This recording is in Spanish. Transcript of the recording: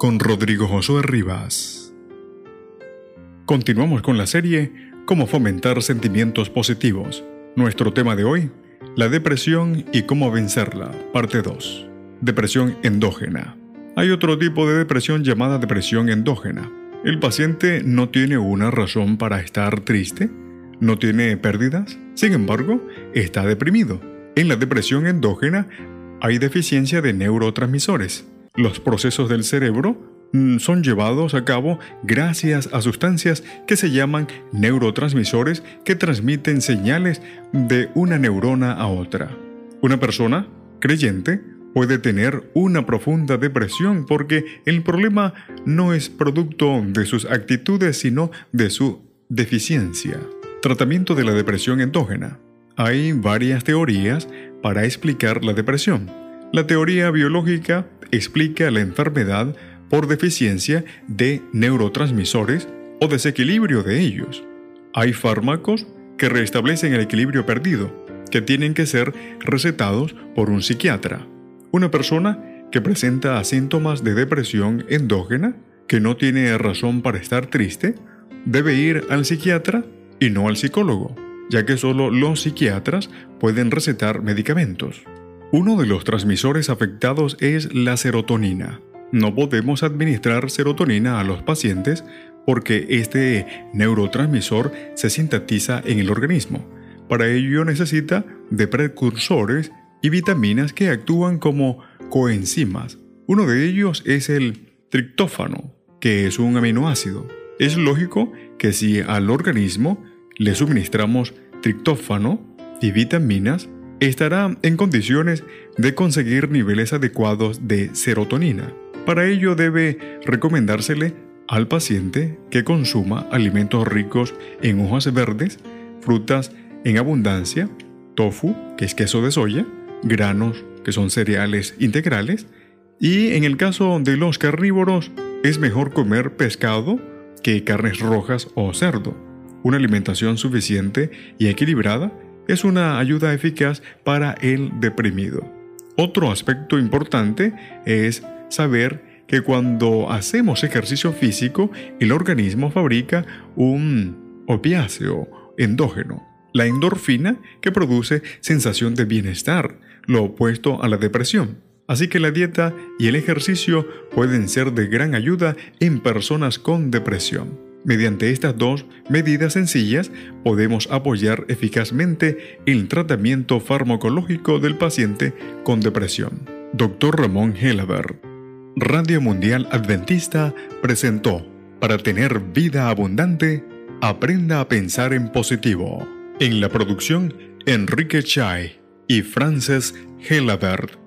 con Rodrigo Josué Rivas. Continuamos con la serie Cómo fomentar sentimientos positivos. Nuestro tema de hoy, la depresión y cómo vencerla, parte 2. Depresión endógena. Hay otro tipo de depresión llamada depresión endógena. El paciente no tiene una razón para estar triste, no tiene pérdidas, sin embargo, está deprimido. En la depresión endógena hay deficiencia de neurotransmisores, los procesos del cerebro mm, son llevados a cabo gracias a sustancias que se llaman neurotransmisores que transmiten señales de una neurona a otra. Una persona creyente puede tener una profunda depresión porque el problema no es producto de sus actitudes sino de su deficiencia. Tratamiento de la depresión endógena. Hay varias teorías para explicar la depresión. La teoría biológica explica la enfermedad por deficiencia de neurotransmisores o desequilibrio de ellos. Hay fármacos que restablecen el equilibrio perdido, que tienen que ser recetados por un psiquiatra. Una persona que presenta síntomas de depresión endógena, que no tiene razón para estar triste, debe ir al psiquiatra y no al psicólogo, ya que solo los psiquiatras pueden recetar medicamentos. Uno de los transmisores afectados es la serotonina. No podemos administrar serotonina a los pacientes porque este neurotransmisor se sintetiza en el organismo. Para ello necesita de precursores y vitaminas que actúan como coenzimas. Uno de ellos es el triptófano, que es un aminoácido. Es lógico que si al organismo le suministramos triptófano y vitaminas, estará en condiciones de conseguir niveles adecuados de serotonina. Para ello debe recomendársele al paciente que consuma alimentos ricos en hojas verdes, frutas en abundancia, tofu, que es queso de soya, granos, que son cereales integrales, y en el caso de los carnívoros, es mejor comer pescado que carnes rojas o cerdo. Una alimentación suficiente y equilibrada es una ayuda eficaz para el deprimido. Otro aspecto importante es saber que cuando hacemos ejercicio físico, el organismo fabrica un opiáceo endógeno, la endorfina que produce sensación de bienestar, lo opuesto a la depresión. Así que la dieta y el ejercicio pueden ser de gran ayuda en personas con depresión. Mediante estas dos medidas sencillas podemos apoyar eficazmente el tratamiento farmacológico del paciente con depresión. Dr. Ramón Helabert, Radio Mundial Adventista, presentó Para tener vida abundante, aprenda a pensar en positivo. En la producción, Enrique Chai y Frances Helabert.